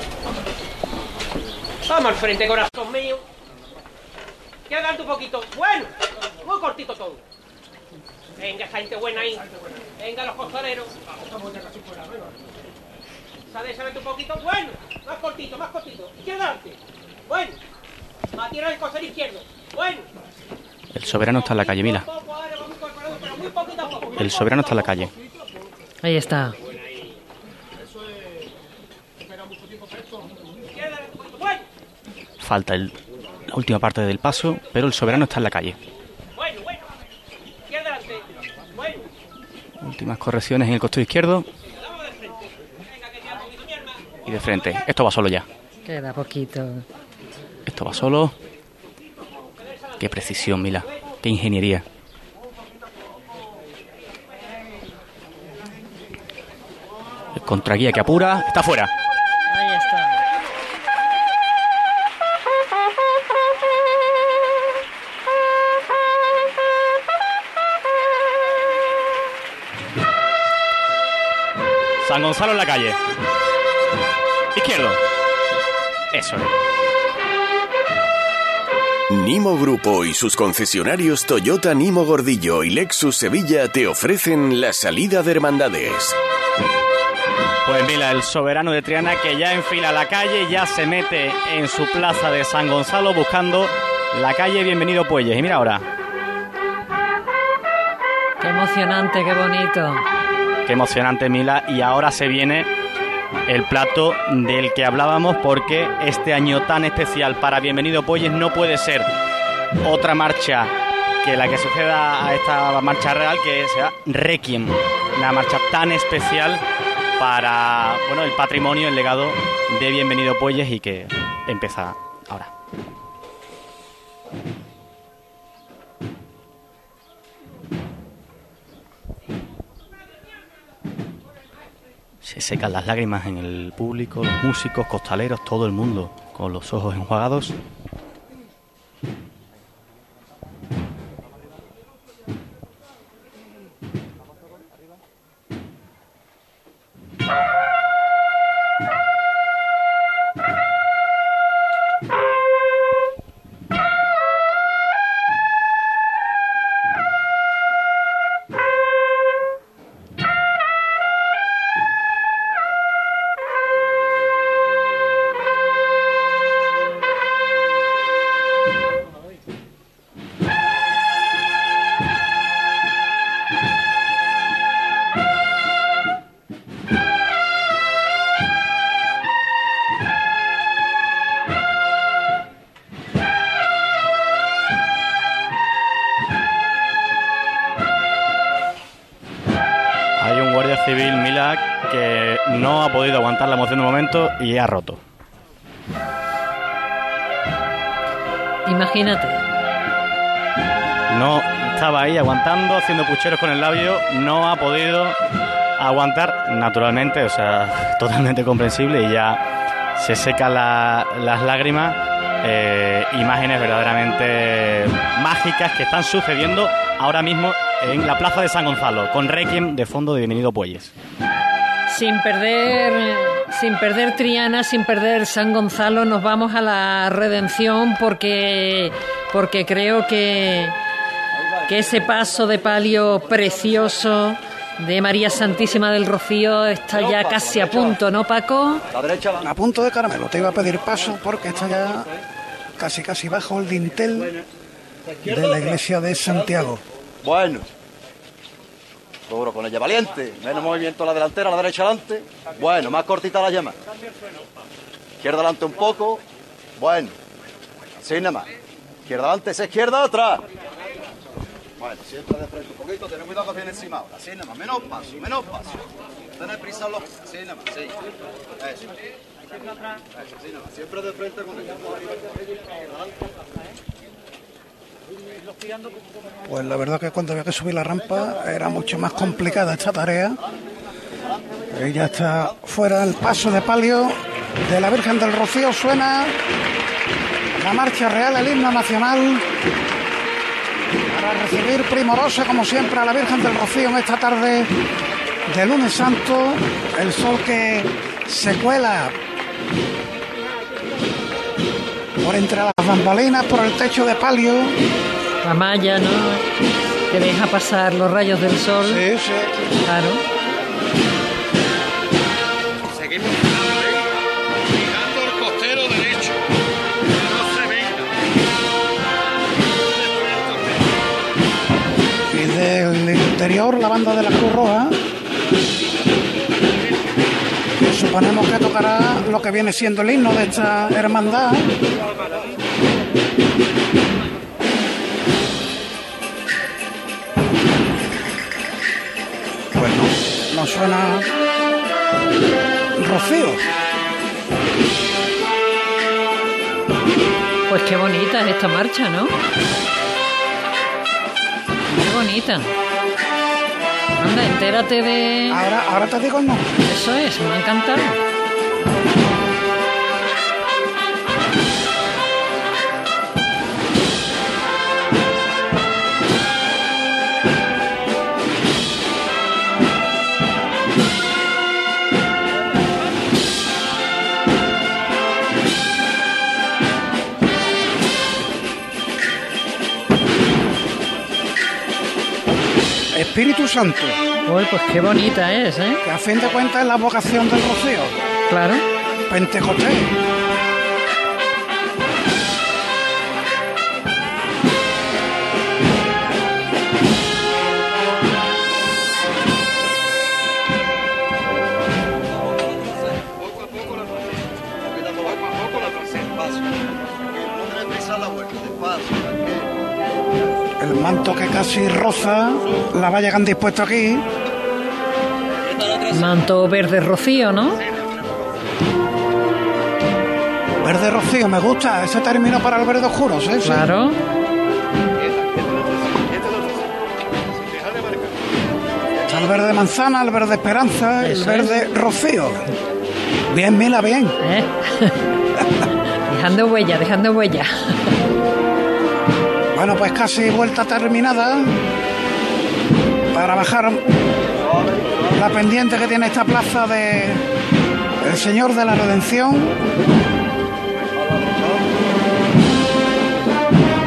Speaker 15: Vamos al frente, corazón mío. Que adelante un poquito. Bueno. Muy cortito todo. Venga, esa gente buena ahí. Venga, los costaleros. ¿Sabes adelante un poquito? Bueno. Más cortito, más cortito. Adelante. Bueno. Tierra al costero izquierdo. Bueno.
Speaker 13: El soberano está en la calle, Mila. El soberano está en la calle.
Speaker 2: Ahí está.
Speaker 13: Falta el- la última parte del paso, pero el soberano está en la calle. Últimas correcciones en el costado izquierdo. Y de frente. Esto va solo ya.
Speaker 2: Queda poquito.
Speaker 13: Esto va solo. Qué precisión, Mila. Qué ingeniería. El contraguía que apura. Está fuera. San Gonzalo en la calle. Izquierdo. Eso es.
Speaker 9: Nimo Grupo y sus concesionarios Toyota Nimo Gordillo y Lexus Sevilla te ofrecen la salida de hermandades.
Speaker 13: Pues mira, el soberano de Triana que ya enfila la calle, ya se mete en su plaza de San Gonzalo buscando la calle Bienvenido Puelles. Y mira ahora,
Speaker 2: Qué emocionante, qué bonito.
Speaker 13: Qué emocionante Mila. Y ahora se viene el plato del que hablábamos porque este año tan especial para Bienvenido Puelles no puede ser otra marcha que la que suceda a esta marcha real que sea Requiem, una marcha tan especial para bueno el patrimonio, el legado de Bienvenido Puelles y que empieza ahora. Se secan las lágrimas en el público, los músicos, costaleros, todo el mundo con los ojos enjuagados. Hay un guardia civil, Mila, que no ha podido aguantar la emoción de momento y ha roto.
Speaker 2: Imagínate.
Speaker 13: No estaba ahí aguantando, haciendo pucheros con el labio, no ha podido aguantar naturalmente, o sea, totalmente comprensible y ya se secan la- las lágrimas. eh, imágenes verdaderamente mágicas que están sucediendo ahora mismo en la plaza de San Gonzalo, con Requiem de fondo de Bienvenido Puelles.
Speaker 2: Sin perder, sin perder Triana, sin perder San Gonzalo, nos vamos a la redención porque, porque creo que, que ese paso de palio precioso de María Santísima del Rocío está ya casi a punto, ¿no, Paco?
Speaker 1: A punto de caramelo. Te iba a pedir paso porque está ya casi casi bajo el dintel de la iglesia de Santiago.
Speaker 7: Bueno. Duro con ella, valiente. Menos movimiento a la delantera, a la derecha adelante. Bueno, más cortita la llama. Izquierda adelante un poco. Bueno. Así nada más. Izquierda adelante, esa izquierda atrás. Bueno, siempre de frente un poquito, ten cuidado que viene encima ahora. Así nada más, menos paso, menos paso. Tener prisa los... Así nada más, sí. Eso. Eso. Siempre de frente con ella.
Speaker 1: Pues la verdad que cuando había que subir la rampa era mucho más complicada esta tarea. Ya está fuera el paso de palio de la Virgen del Rocío. Suena la marcha real, el himno nacional, para recibir primorosa, como siempre, a la Virgen del Rocío en esta tarde de lunes santo, el sol que se cuela por entre las bambalinas, por el techo de palio.
Speaker 2: La malla, ¿no? Que deja pasar los rayos del sol.
Speaker 1: Sí, sí.
Speaker 2: Claro.
Speaker 5: Seguimos mirando el costero derecho. No se venga.
Speaker 1: Y del interior, la banda de la Cruz Roja. Suponemos que tocará lo que viene siendo el himno de esta hermandad. Bueno, nos suena Rocío.
Speaker 2: Pues qué bonita es esta marcha, ¿no? Muy bonita. Anda, entérate de...
Speaker 1: Ahora, ahora te digo nombre.
Speaker 2: Eso es, me ha encantado.
Speaker 1: Espíritu Santo.
Speaker 2: Uy, pues qué bonita es, ¿eh?
Speaker 1: Que a fin de cuentas es la vocación del Rocío.
Speaker 2: Claro.
Speaker 1: Pentecostés. Casi roza la valla que han dispuesto aquí.
Speaker 2: Manto verde rocío, ¿no?
Speaker 1: Verde rocío, me gusta ese término para el verde oscuro, ¿sí?
Speaker 2: Claro.
Speaker 1: Está el verde manzana, el verde esperanza,
Speaker 2: Eso
Speaker 1: el verde rocío. Bien, Mila, bien.
Speaker 2: ¿Eh? dejando huella, dejando huella.
Speaker 1: Bueno, pues casi vuelta terminada para bajar la pendiente que tiene esta plaza de el Señor de la Redención.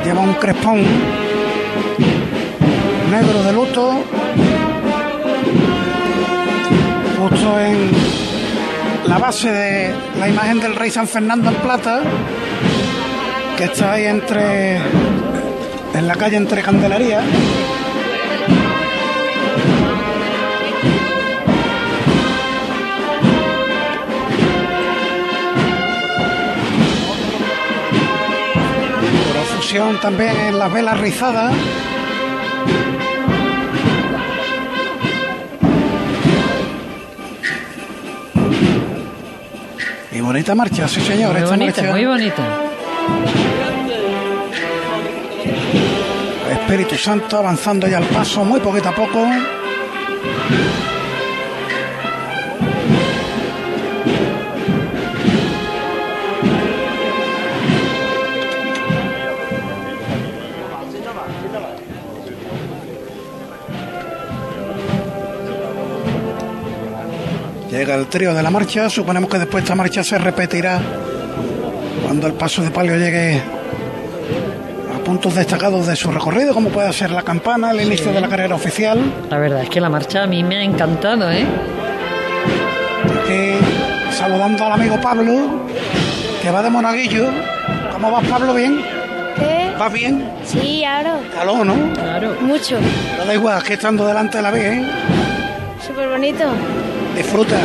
Speaker 1: Lleva un crespón negro de luto, justo en la base de la imagen del rey San Fernando en plata, que está ahí entre en la calle entre Candelaria. Profusión también en las velas rizadas. Y bonita marcha, sí señor.
Speaker 2: Muy
Speaker 1: esta
Speaker 2: bonita,
Speaker 1: marcha.
Speaker 2: muy bonita.
Speaker 1: Espíritu Santo avanzando ya al paso, muy poquito a poco. Llega el trío de la marcha, suponemos que después esta marcha se repetirá cuando el paso de palio llegue puntos destacados de su recorrido, como puede ser la campana, el inicio de la carrera oficial.
Speaker 2: La verdad es que la marcha a mí me ha encantado, ¿eh?
Speaker 1: Aquí saludando al amigo Pablo, que va de Monaguillo. ¿Cómo vas, Pablo? ¿Bien?
Speaker 8: ¿Eh?
Speaker 1: ¿Vas bien?
Speaker 8: Sí, ahora.
Speaker 1: Calor, ¿no?
Speaker 2: Claro.
Speaker 8: Mucho.
Speaker 1: No da igual, que estando delante de la vez, ¿eh?
Speaker 8: Súper bonito.
Speaker 1: Disfruta.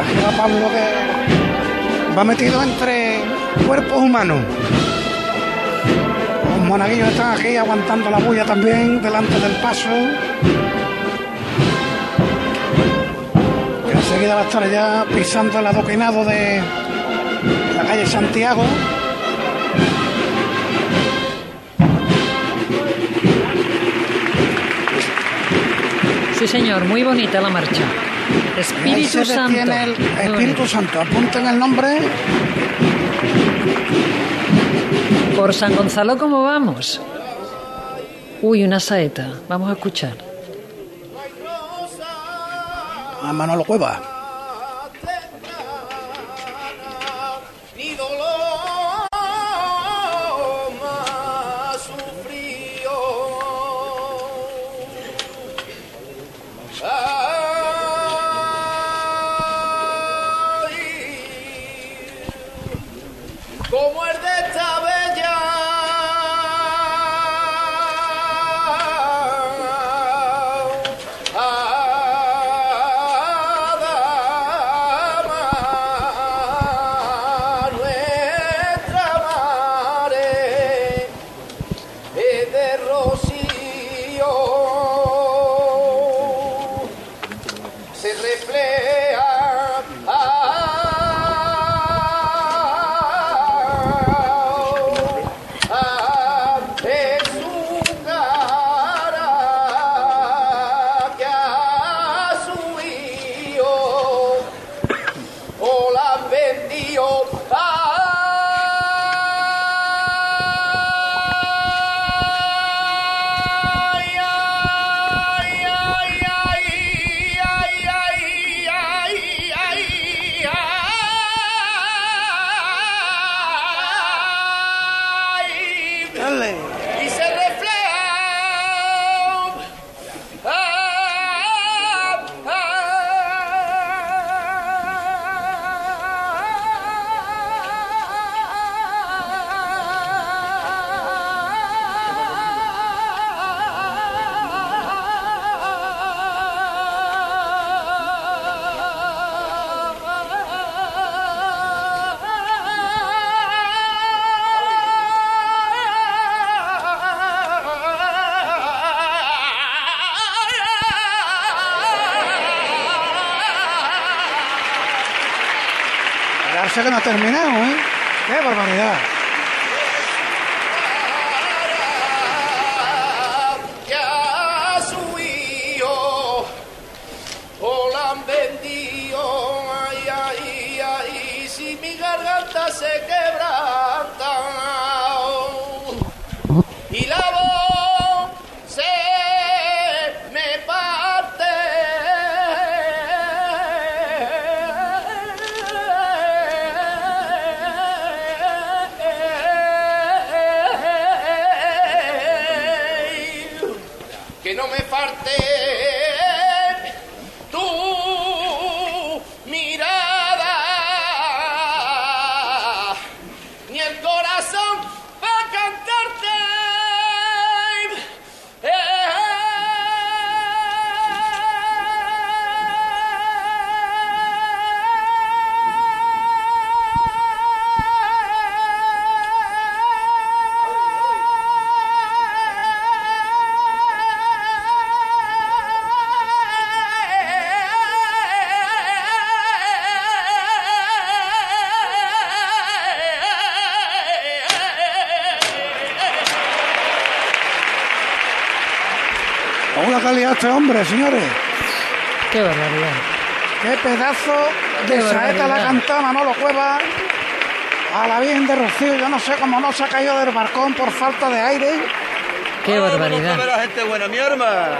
Speaker 1: Aquí va Pablo que va metido entre cuerpos humanos. Los monaguillos están aquí aguantando la bulla también delante del paso. Que enseguida va a estar ya pisando el adoquinado de la calle Santiago.
Speaker 2: Sí, señor, muy bonita la marcha. Espíritu Santo.
Speaker 1: el Espíritu. Santo. Apunten el nombre.
Speaker 2: Por San Gonzalo, ¿cómo vamos? Uy, una saeta. Vamos a escuchar.
Speaker 1: A Manolo Cueva.
Speaker 16: termina. me parte.
Speaker 1: Hombre, señores.
Speaker 2: Qué barbaridad.
Speaker 1: Qué pedazo de
Speaker 2: Qué
Speaker 1: saeta la cantaba Manolo Cueva a la Virgen de Rocío. Yo no sé cómo no se ha caído del barcón por falta de aire.
Speaker 2: Qué barbaridad.
Speaker 7: la gente buena, mi hermano.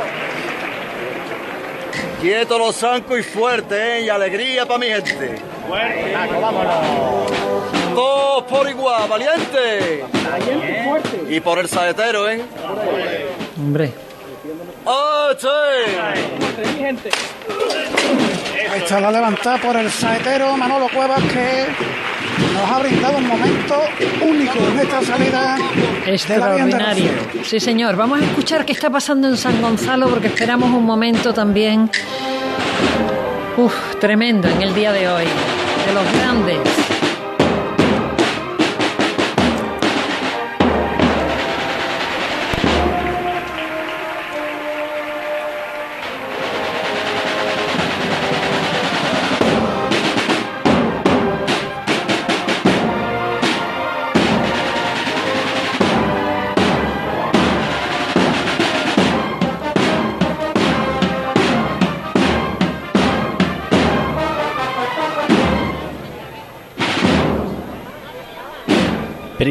Speaker 7: Quieto los zancos y fuerte, ¿eh? Y alegría para mi gente.
Speaker 5: Fuerte, Naco, vámonos.
Speaker 7: Todos por igual, valiente. Y por el saetero, ¿eh?
Speaker 2: Hombre.
Speaker 7: ¡Oh, che!
Speaker 1: Ahí está la levantada por el saetero Manolo Cuevas que nos ha brindado un momento único en esta salida
Speaker 2: Extraordinario. Sí, señor. Vamos a escuchar qué está pasando en San Gonzalo porque esperamos un momento también. Uf, tremendo en el día de hoy. De los grandes.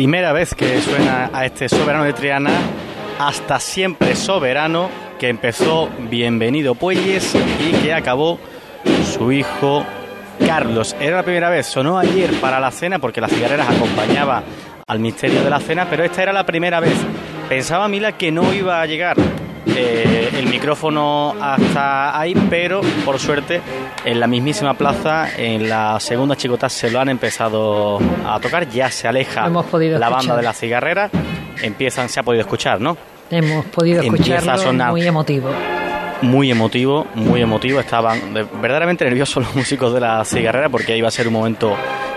Speaker 13: Primera vez que suena a este soberano de Triana, hasta siempre soberano, que empezó Bienvenido Puelles y que acabó su hijo Carlos. Era la primera vez, sonó ayer para la cena porque las cigarreras acompañaba al misterio de la cena, pero esta era la primera vez. Pensaba Mila que no iba a llegar eh, el micrófono hasta ahí, pero por suerte en la mismísima plaza, en la segunda chicota se lo han empezado a tocar, ya se aleja la banda de la cigarrera, empiezan, se ha podido escuchar, ¿no?
Speaker 2: Hemos podido escucharlo, muy emotivo
Speaker 13: muy emotivo, muy emotivo. Estaban verdaderamente nerviosos los músicos de la cigarrera porque iba a ser un momento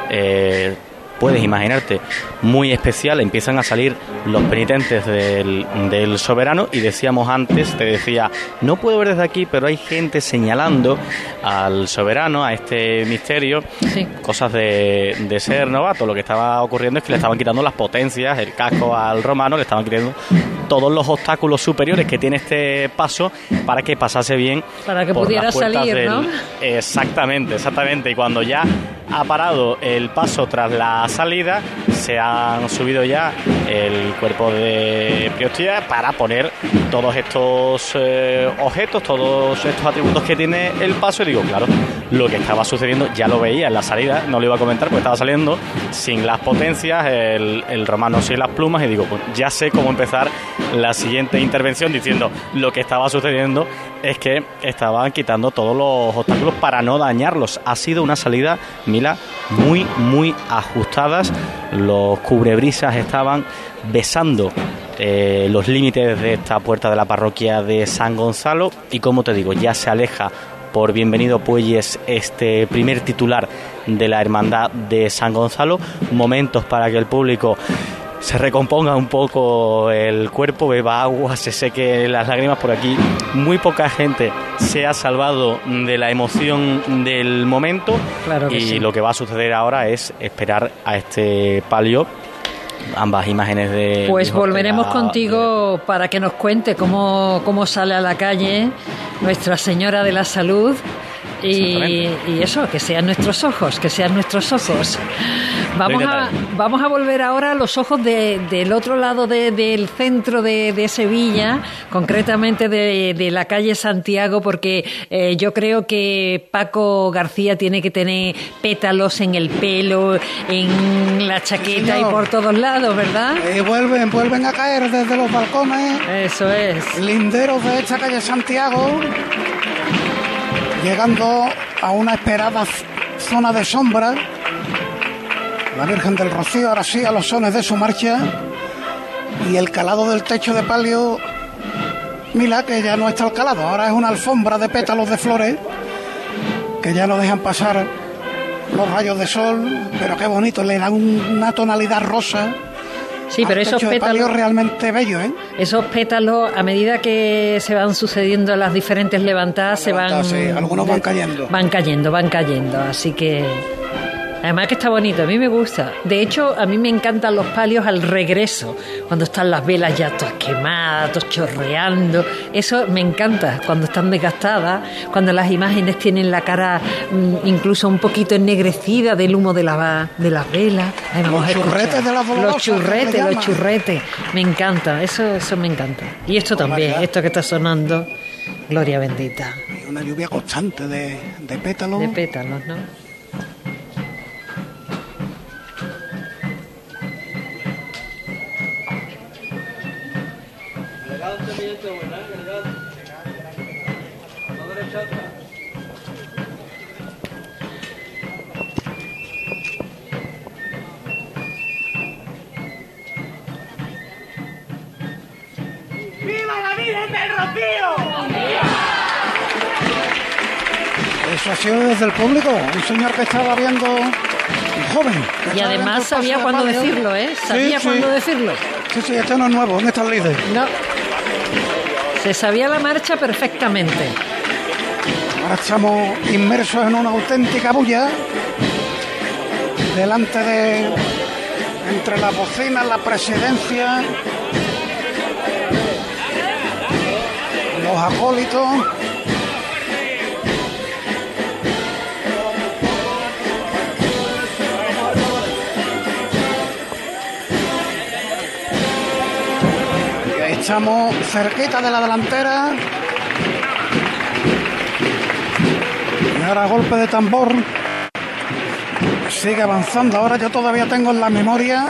Speaker 13: eh, puedes imaginarte, muy especial, empiezan a salir los penitentes del, del, soberano y decíamos antes, te decía, no puedo ver desde aquí, pero hay gente señalando al soberano, a este misterio, cosas de, de ser novato. Lo que estaba ocurriendo es que le estaban quitando las potencias, el casco al romano, le estaban quitando todos los obstáculos superiores que tiene este paso para que pasase bien.
Speaker 2: Para que pudiera salir, ¿no?
Speaker 13: Exactamente, exactamente. Y cuando ya ha parado el paso tras la salida, se han subido ya el cuerpo de Priostía para poner todos estos eh, objetos, todos estos atributos que tiene el paso. Y digo, claro, lo que estaba sucediendo ya lo veía en la salida, no lo iba a comentar porque estaba saliendo sin las potencias, el, el romano sin las plumas. Y digo, pues ya sé cómo empezar la siguiente intervención diciendo lo que estaba sucediendo es que estaban quitando todos los obstáculos para no dañarlos. Ha sido una salida, Muy, muy ajustadas. Los cubrebrisas estaban besando eh, los límites de esta puerta de la parroquia de San Gonzalo y como te digo, ya se aleja por Bienvenido Puelles este primer titular de la Hermandad de San Gonzalo. Momentos para que el público se recomponga un poco el cuerpo, beba agua, se seque las lágrimas por aquí. Muy poca gente se ha salvado de la emoción del momento y lo que va a suceder ahora es esperar a este palio. Ambas imágenes de...
Speaker 2: Pues volveremos contigo para que nos cuente cómo, cómo sale a la calle Nuestra Señora de la Salud y, eso, que sean nuestros ojos, que sean nuestros ojos. Vamos a, vamos a volver ahora a los ojos del otro lado del centro de, Sevilla, concretamente de, la calle Santiago, porque eh, yo creo que Paco García tiene que tener pétalos en el pelo, en la chaqueta y por todos lados, ¿verdad?
Speaker 1: Y vuelven, vuelven a caer desde los balcones.
Speaker 2: Eso es.
Speaker 1: Linderos de esta calle Santiago llegando a una esperada zona de sombra. La Virgen del Rocío, ahora sí, a los sones de su marcha. Y el calado del techo de palio, mira que ya no está el calado, ahora es una alfombra de pétalos de flores que ya no dejan pasar los rayos de sol, pero qué bonito, le dan una tonalidad rosa
Speaker 2: Sí, pero esos pétalos
Speaker 1: realmente bello, ¿eh?
Speaker 2: Esos pétalos a medida que se van sucediendo las diferentes levantadas, se van
Speaker 1: algunos van cayendo.
Speaker 2: Van cayendo, van cayendo, así que Además que está bonito, a mí me gusta. De hecho, a mí me encantan los palios al regreso, cuando están las velas ya todas quemadas, todas chorreando. Eso me encanta, cuando están desgastadas, cuando las imágenes tienen la cara mm, incluso un poquito ennegrecida del humo de, la, de las velas.
Speaker 1: los churretes de la
Speaker 2: Los churretes, los churretes. Me encanta, eso, eso me encanta. Y esto también, esto que está sonando, gloria bendita.
Speaker 1: Una lluvia constante de, de pétalos.
Speaker 2: De pétalos, ¿no?
Speaker 1: Eso ha sido desde el público, un señor que estaba viendo un joven.
Speaker 2: Y además sabía cuándo decirlo, ¿eh? Sabía cuándo decirlo.
Speaker 1: Sí, sí, este no es nuevo, en estas líderes.
Speaker 2: No. Se sabía la marcha perfectamente.
Speaker 1: Ahora estamos inmersos en una auténtica bulla. Delante de. Entre la bocina, la presidencia. los acólitos. Estamos cerquita de la delantera. Y ahora golpe de tambor. Sigue avanzando. Ahora yo todavía tengo en la memoria